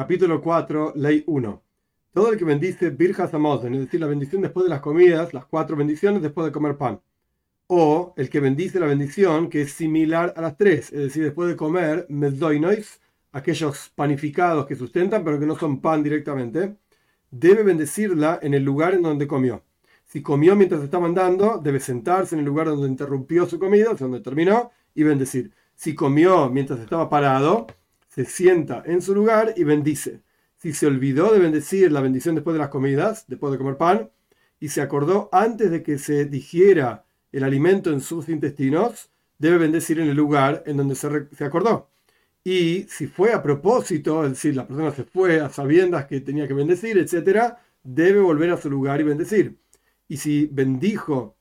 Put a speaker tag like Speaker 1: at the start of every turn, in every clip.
Speaker 1: Capítulo 4, Ley 1. Todo el que bendice Birjas Amosen, es decir, la bendición después de las comidas, las cuatro bendiciones después de comer pan. O el que bendice la bendición que es similar a las tres, es decir, después de comer Mezdoinois, aquellos panificados que sustentan pero que no son pan directamente, debe bendecirla en el lugar en donde comió. Si comió mientras estaba andando, debe sentarse en el lugar donde interrumpió su comida, donde terminó, y bendecir. Si comió mientras estaba parado, se sienta en su lugar y bendice. Si se olvidó de bendecir la bendición después de las comidas, después de comer pan, y se acordó antes de que se digiera el alimento en sus intestinos, debe bendecir en el lugar en donde se, se acordó. Y si fue a propósito, es decir, la persona se fue a sabiendas que tenía que bendecir, etc., debe volver a su lugar y bendecir. Y si bendijo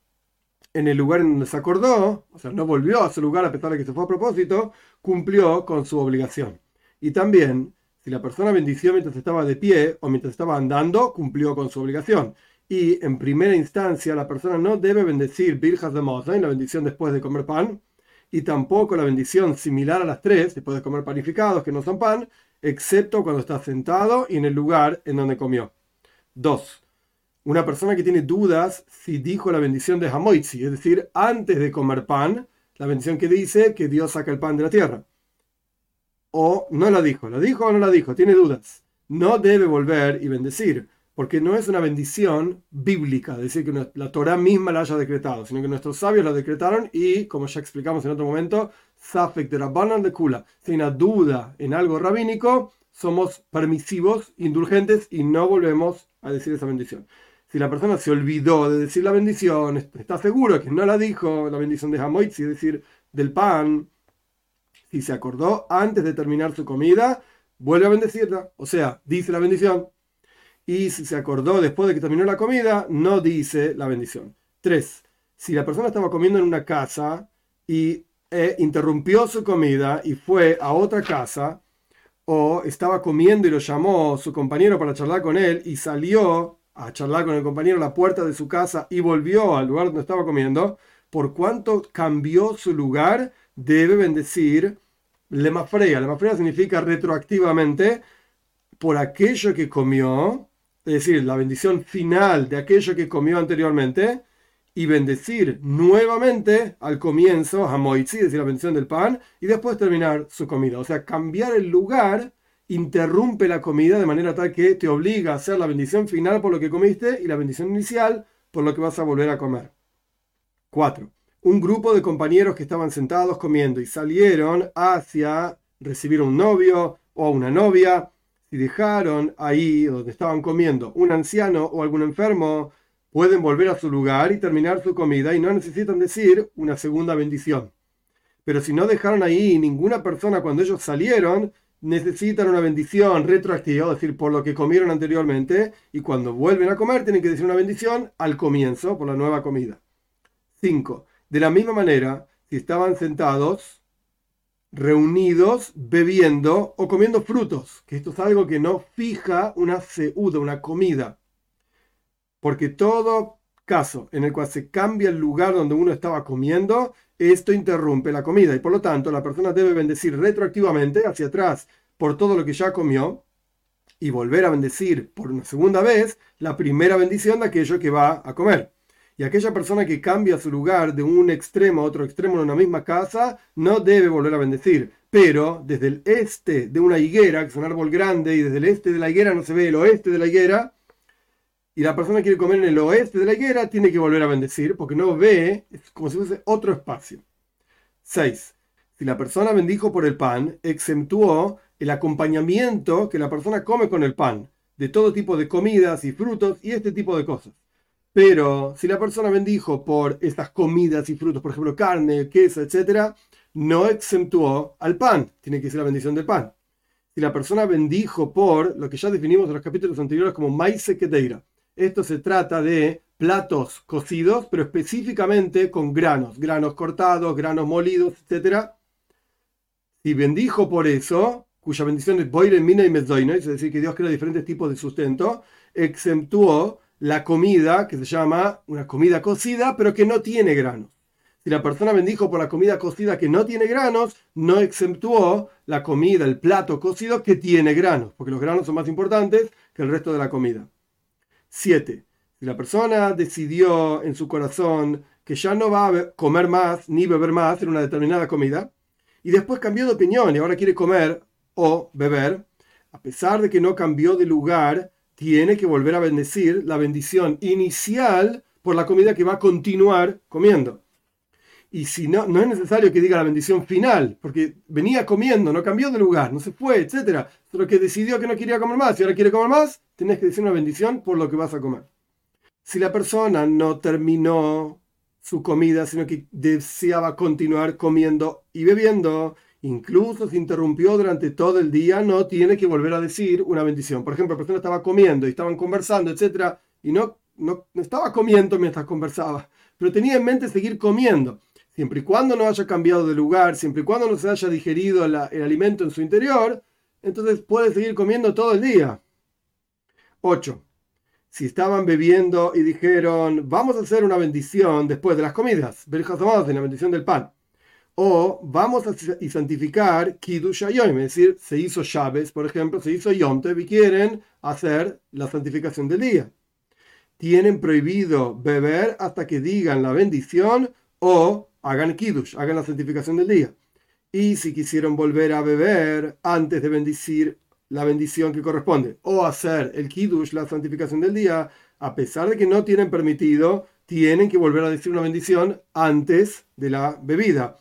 Speaker 1: en el lugar en donde se acordó, o sea, no volvió a su lugar a pesar de que se fue a propósito, cumplió con su obligación. Y también, si la persona bendició mientras estaba de pie o mientras estaba andando, cumplió con su obligación. Y en primera instancia, la persona no debe bendecir Virjas de Mosain, la bendición después de comer pan, y tampoco la bendición similar a las tres, después de comer panificados que no son pan, excepto cuando está sentado y en el lugar en donde comió. 2. Una persona que tiene dudas si dijo la bendición de Hamoitzi, es decir, antes de comer pan, la bendición que dice que Dios saca el pan de la tierra. O no la dijo, la dijo o no la dijo, tiene dudas. No debe volver y bendecir, porque no es una bendición bíblica, es decir, que la Torah misma la haya decretado, sino que nuestros sabios la decretaron y, como ya explicamos en otro momento, Safek de Rabbanan de Kula. Si hay una duda en algo rabínico, somos permisivos, indulgentes y no volvemos a decir esa bendición. Si la persona se olvidó de decir la bendición, está seguro que no la dijo, la bendición de Hamoitzi, es decir, del pan, si se acordó antes de terminar su comida, vuelve a bendecirla, o sea, dice la bendición y si se acordó después de que terminó la comida, no dice la bendición. 3. Si la persona estaba comiendo en una casa y eh, interrumpió su comida y fue a otra casa, o estaba comiendo y lo llamó su compañero para charlar con él y salió a charlar con el compañero a la puerta de su casa y volvió al lugar donde estaba comiendo, por cuanto cambió su lugar, debe bendecir lemafreya. Lemafreya significa retroactivamente por aquello que comió es decir, la bendición final de aquello que comió anteriormente, y bendecir nuevamente al comienzo, a Moitzi, es decir, la bendición del pan, y después terminar su comida. O sea, cambiar el lugar interrumpe la comida de manera tal que te obliga a hacer la bendición final por lo que comiste y la bendición inicial por lo que vas a volver a comer. 4. Un grupo de compañeros que estaban sentados comiendo y salieron hacia recibir un novio o una novia si dejaron ahí donde estaban comiendo un anciano o algún enfermo, pueden volver a su lugar y terminar su comida y no necesitan decir una segunda bendición. Pero si no dejaron ahí ninguna persona cuando ellos salieron, necesitan una bendición retroactiva, es decir, por lo que comieron anteriormente, y cuando vuelven a comer tienen que decir una bendición al comienzo por la nueva comida. 5. De la misma manera, si estaban sentados reunidos bebiendo o comiendo frutos, que esto es algo que no fija una seuda, una comida. Porque todo caso en el cual se cambia el lugar donde uno estaba comiendo, esto interrumpe la comida y por lo tanto la persona debe bendecir retroactivamente hacia atrás por todo lo que ya comió y volver a bendecir por una segunda vez la primera bendición de aquello que va a comer. Y aquella persona que cambia su lugar de un extremo a otro extremo en una misma casa no debe volver a bendecir. Pero desde el este de una higuera, que es un árbol grande, y desde el este de la higuera no se ve el oeste de la higuera, y la persona quiere comer en el oeste de la higuera, tiene que volver a bendecir, porque no ve, es como si fuese otro espacio. 6. Si la persona bendijo por el pan, exentuó el acompañamiento que la persona come con el pan, de todo tipo de comidas y frutos y este tipo de cosas. Pero si la persona bendijo por estas comidas y frutos, por ejemplo, carne, queso, etc., no exentuó al pan. Tiene que ser la bendición del pan. Si la persona bendijo por lo que ya definimos en los capítulos anteriores como maíz quedeira, esto se trata de platos cocidos, pero específicamente con granos, granos cortados, granos molidos, etc. Si bendijo por eso, cuya bendición es boire, mina y mezdoino, es decir, que Dios crea diferentes tipos de sustento, exentuó la comida que se llama una comida cocida, pero que no tiene granos. Si la persona bendijo por la comida cocida que no tiene granos, no exceptuó la comida, el plato cocido que tiene granos, porque los granos son más importantes que el resto de la comida. 7. Si la persona decidió en su corazón que ya no va a comer más ni beber más en una determinada comida, y después cambió de opinión y ahora quiere comer o beber, a pesar de que no cambió de lugar, tiene que volver a bendecir la bendición inicial por la comida que va a continuar comiendo. Y si no, no es necesario que diga la bendición final, porque venía comiendo, no cambió de lugar, no se fue, etc. Solo que decidió que no quería comer más y ahora quiere comer más, tenés que decir una bendición por lo que vas a comer. Si la persona no terminó su comida, sino que deseaba continuar comiendo y bebiendo, incluso se interrumpió durante todo el día, no tiene que volver a decir una bendición. Por ejemplo, la persona estaba comiendo y estaban conversando, etc. Y no, no, estaba comiendo mientras conversaba, pero tenía en mente seguir comiendo siempre y cuando no haya cambiado de lugar, siempre y cuando no se haya digerido el alimento en su interior, entonces puede seguir comiendo todo el día. 8. Si estaban bebiendo y dijeron, vamos a hacer una bendición después de las comidas, en la bendición del pan, o vamos a y santificar Kiddush Yom, es decir, se hizo llaves, por ejemplo, se hizo Yom y quieren hacer la santificación del día. Tienen prohibido beber hasta que digan la bendición o hagan kiddush, hagan la santificación del día. Y si quisieron volver a beber antes de bendecir la bendición que corresponde, o hacer el kiddush, la santificación del día, a pesar de que no tienen permitido, tienen que volver a decir una bendición antes de la bebida.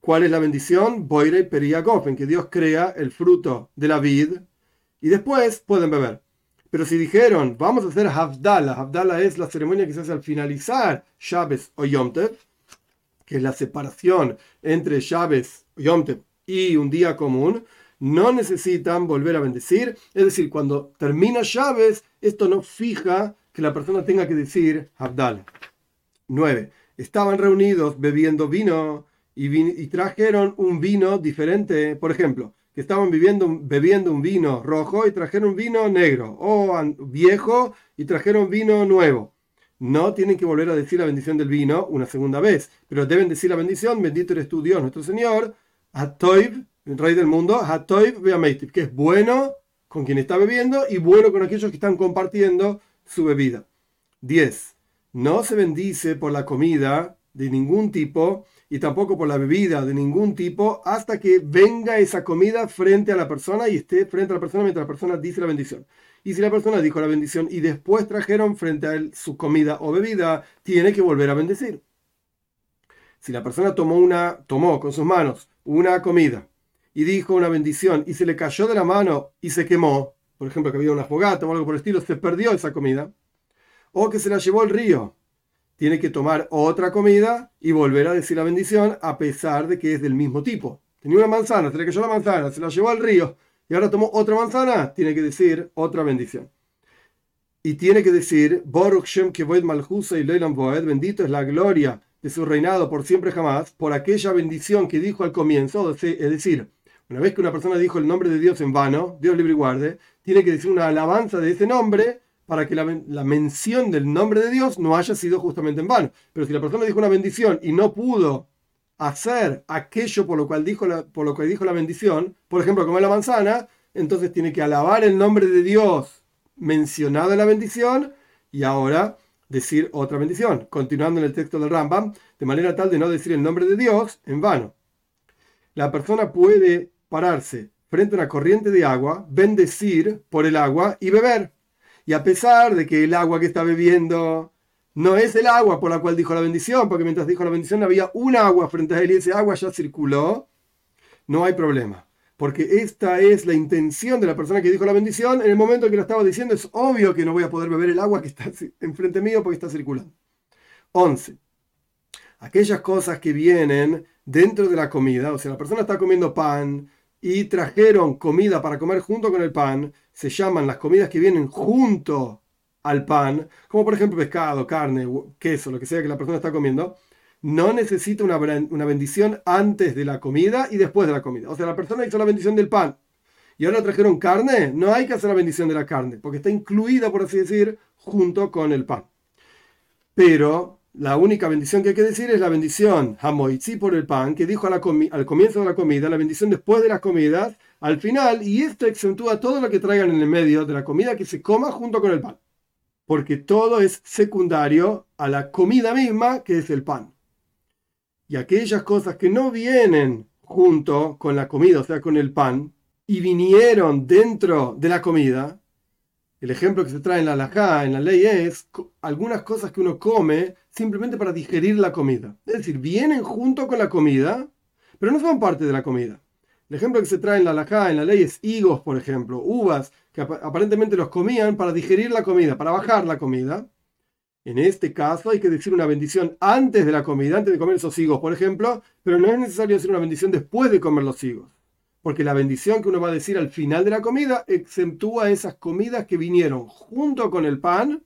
Speaker 1: ¿Cuál es la bendición? Boire periagof, en que Dios crea el fruto de la vid y después pueden beber. Pero si dijeron, vamos a hacer Havdalah, Havdalah es la ceremonia que se hace al finalizar Shabes o Yom que es la separación entre llaves Yom y un día común, no necesitan volver a bendecir. Es decir, cuando termina llaves, esto no fija que la persona tenga que decir Abdal. 9. Estaban reunidos bebiendo vino y, trajeron un vino diferente. Por ejemplo, que estaban bebiendo, bebiendo un vino rojo y trajeron un vino negro, o viejo y trajeron vino nuevo no tienen que volver a decir la bendición del vino una segunda vez, pero deben decir la bendición, bendito eres tú Dios, nuestro Señor, Hatoib, el Rey del mundo, Hatoib Beameitiv, que es bueno con quien está bebiendo y bueno con aquellos que están compartiendo su bebida. 10. No se bendice por la comida de ningún tipo y tampoco por la bebida de ningún tipo hasta que venga esa comida frente a la persona y esté frente a la persona mientras la persona dice la bendición. Y si la persona dijo la bendición y después trajeron frente a él su comida o bebida, tiene que volver a bendecir. Si la persona tomó, una, tomó con sus manos una comida y dijo una bendición y se le cayó de la mano y se quemó, por ejemplo, que había una fogata o algo por el estilo, se perdió esa comida, o que se la llevó al río, tiene que tomar otra comida y volver a decir la bendición a pesar de que es del mismo tipo. Tenía una manzana, se le cayó la manzana, se la llevó al río, y ahora tomó otra manzana, tiene que decir otra bendición. Y tiene que decir, Baruch Shem Kevoed Malhusa y Leilam Boed, bendito es la gloria de su reinado por siempre jamás, por aquella bendición que dijo al comienzo, es decir, una vez que una persona dijo el nombre de Dios en vano, Dios libre y guarde, tiene que decir una alabanza de ese nombre para que la, la, mención del nombre de Dios no haya sido justamente en vano. Pero si la persona dijo una bendición y no pudo hacer aquello por lo cual dijo la, por lo cual dijo la bendición, por ejemplo, comer la manzana, entonces tiene que alabar el nombre de Dios mencionado en la bendición y ahora decir otra bendición, continuando en el texto del Rambam, de manera tal de no decir el nombre de Dios en vano. La persona puede pararse frente a una corriente de agua, bendecir por el agua y beber. Y a pesar de que el agua que está bebiendo no es el agua por la cual dijo la bendición, porque mientras dijo la bendición había un agua frente a él y ese agua ya circuló, no hay problema. Porque esta es la intención de la persona que dijo la bendición. En el momento en que lo estaba diciendo, es obvio que no voy a poder beber el agua que está enfrente mío porque está circulando. 11. Aquellas cosas que vienen dentro de la comida, o sea, la persona está comiendo pan y trajeron comida para comer junto con el pan, se llaman las comidas que vienen junto al pan, como por ejemplo pescado, carne, queso, lo que sea que la persona está comiendo, no necesita una, una bendición antes de la comida y después de la comida. O sea, la persona hizo la bendición del pan y ahora trajeron carne, no hay que hacer la bendición de la carne, porque está incluida, por así decir, junto con el pan. Pero la única bendición que hay que decir es la bendición Hamoitzi por el pan, que dijo al comienzo de la comida, la bendición después de las comidas, al final, y esto exentúa todo lo que traigan en el medio de la comida que se coma junto con el pan. Porque todo es secundario a la comida misma, que es el pan. Y aquellas cosas que no vienen junto con la comida, o sea, con el pan, y vinieron dentro de la comida, el ejemplo que se trae en la halajá, en la ley, es algunas cosas que uno come simplemente para digerir la comida. Es decir, vienen junto con la comida, pero no son parte de la comida. El ejemplo que se trae en la halajá, en la ley, es higos, por ejemplo, uvas, que aparentemente los comían para digerir la comida, para bajar la comida. En este caso hay que decir una bendición antes de la comida, antes de comer esos higos, por ejemplo, pero no es necesario decir una bendición después de comer los higos porque la bendición que uno va a decir al final de la comida exentúa esas comidas que vinieron junto con el pan,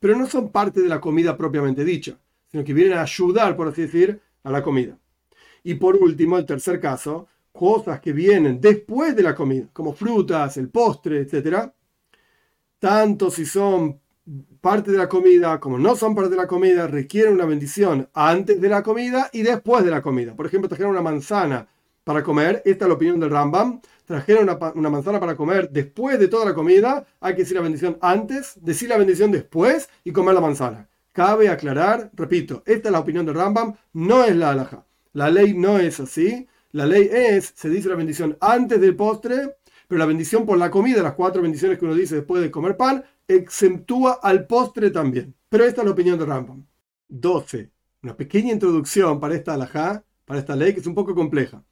Speaker 1: pero no son parte de la comida propiamente dicha, sino que vienen a ayudar, por así decir, a la comida. Y por último, el tercer caso, cosas que vienen después de la comida, como frutas, el postre, etc. Tanto si son parte de la comida como no son parte de la comida, requieren una bendición antes de la comida y después de la comida. Por ejemplo, trajeron una manzana para comer, esta es la opinión del Rambam, trajeron una, manzana para comer después de toda la comida, hay que decir la bendición antes, decir la bendición después y comer la manzana. Cabe aclarar, repito, esta es la opinión del Rambam, no es la alhaja. La ley no es así. La ley es, se dice la bendición antes del postre, pero la bendición por la comida, las cuatro bendiciones que uno dice después de comer pan, exentúa al postre también. Pero esta es la opinión del Rambam. 12. Una pequeña introducción para esta alhaja, para esta ley que es un poco compleja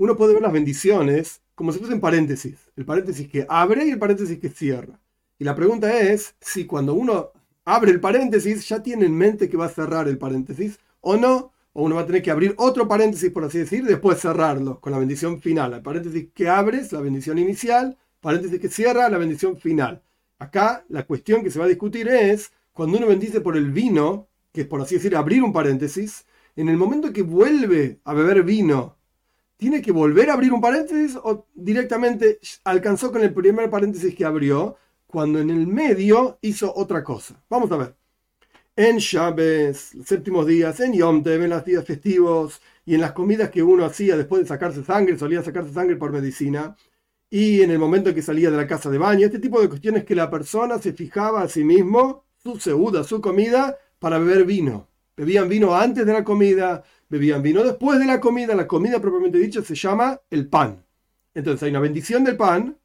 Speaker 1: uno puede ver las bendiciones como si fuesen paréntesis. El paréntesis que abre y el paréntesis que cierra. Y la pregunta es si cuando uno abre el paréntesis ya tiene en mente que va a cerrar el paréntesis o no, o uno va a tener que abrir otro paréntesis, por así decir, después cerrarlo con la bendición final. El paréntesis que abres, la bendición inicial, paréntesis que cierra, la bendición final. Acá la cuestión que se va a discutir es, cuando uno bendice por el vino, que es por así decir abrir un paréntesis, en el momento que vuelve a beber vino tiene que volver a abrir un paréntesis o directamente alcanzó con el primer paréntesis que abrió cuando en el medio hizo otra cosa. Vamos a ver. En Shabes, los séptimos días, en Yom Tev, en los días festivos y en las comidas que uno hacía después de sacarse sangre, solía sacarse sangre por medicina, y en el momento en que salía de la casa de baño, este tipo de cuestiones que la persona se fijaba a sí mismo, su seuda, su comida, para beber vino. Bebían vino antes de la comida, bebían vino después de la comida. La comida propiamente dicha se llama el pan. Entonces hay una bendición del pan,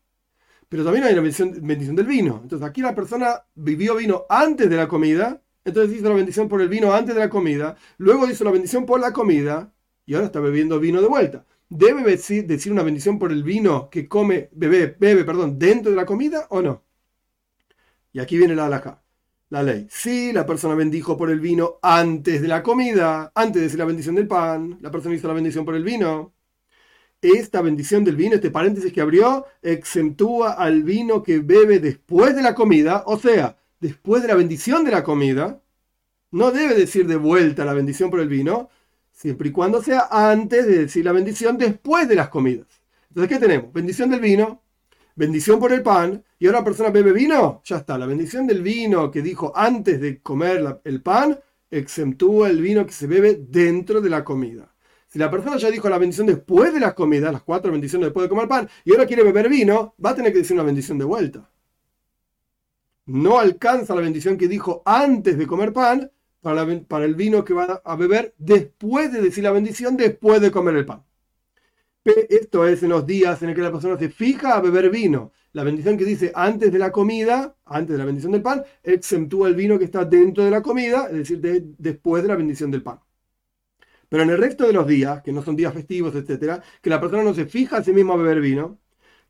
Speaker 1: pero también hay una bendición, del vino. Entonces aquí la persona vivió vino antes de la comida, entonces hizo la bendición por el vino antes de la comida, luego hizo la bendición por la comida y ahora está bebiendo vino de vuelta. ¿Debe decir, decir una bendición por el vino que come, bebe, bebe, perdón, dentro de la comida o no? Y aquí viene la la ley. Si la persona bendijo por el vino antes de la comida, antes de hacer la bendición del pan, la persona hizo la bendición por el vino. Esta bendición del vino, este paréntesis que abrió, exentúa al vino que bebe después de la comida, o sea, después de la bendición de la comida. No debe decir de vuelta la bendición por el vino, siempre y cuando sea antes de decir la bendición después de las comidas. Entonces, ¿qué tenemos? Bendición del vino, bendición por el pan, y ahora la persona bebe vino, ya está. La bendición del vino que dijo antes de comer el pan, exentúa el vino que se bebe dentro de la comida. Si la persona ya dijo la bendición después de las comidas, las cuatro bendiciones después de comer pan, y ahora quiere beber vino, va a tener que decir una bendición de vuelta. No alcanza la bendición que dijo antes de comer pan para, el vino que va a beber después de decir la bendición después de comer el pan. Esto es en los días en el que la persona se fija a beber vino. La bendición que dice antes de la comida, antes de la bendición del pan, exentúa el vino que está dentro de la comida, es decir, después de la bendición del pan. Pero en el resto de los días, que no son días festivos, etcétera, que la persona no se fija a sí misma a beber vino,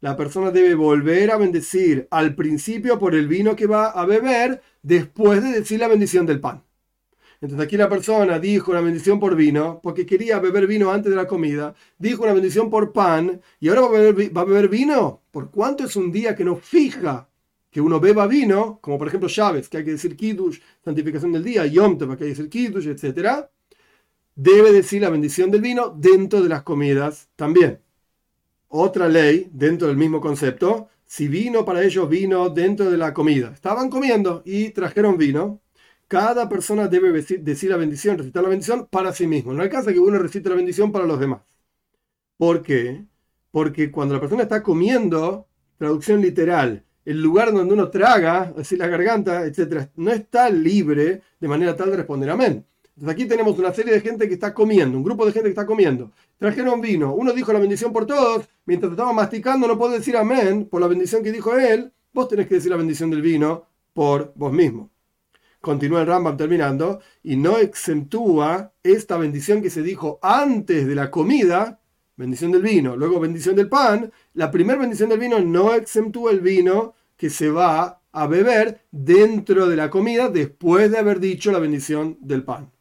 Speaker 1: la persona debe volver a bendecir al principio por el vino que va a beber después de decir la bendición del pan. Entonces aquí la persona dijo una bendición por vino, porque quería beber vino antes de la comida, dijo una bendición por pan, y ahora va a beber, vino. ¿Por cuánto es un día que no fija que uno beba vino, como por ejemplo Chávez, que hay que decir Kiddush, santificación del día, Yom Tov, que hay que decir Kiddush, etc., debe decir la bendición del vino dentro de las comidas también. Otra ley, dentro del mismo concepto, si vino para ellos vino dentro de la comida. Estaban comiendo y trajeron vino, cada persona debe decir la bendición, recitar la bendición para sí mismo. No alcanza que uno recite la bendición para los demás. ¿Por qué? Porque cuando la persona está comiendo, traducción literal, el lugar donde uno traga, decir, la garganta, etc., no está libre de manera tal de responder amén. Entonces aquí tenemos una serie de gente que está comiendo, un grupo de gente que está comiendo. Trajeron vino, uno dijo la bendición por todos, mientras estaba masticando no puedo decir amén por la bendición que dijo él, vos tenés que decir la bendición del vino por vos mismo. Continúa el Rambam terminando, y no exentúa esta bendición que se dijo antes de la comida, bendición del vino, luego bendición del pan, la primera bendición del vino no exentúa el vino que se va a beber dentro de la comida después de haber dicho la bendición del pan.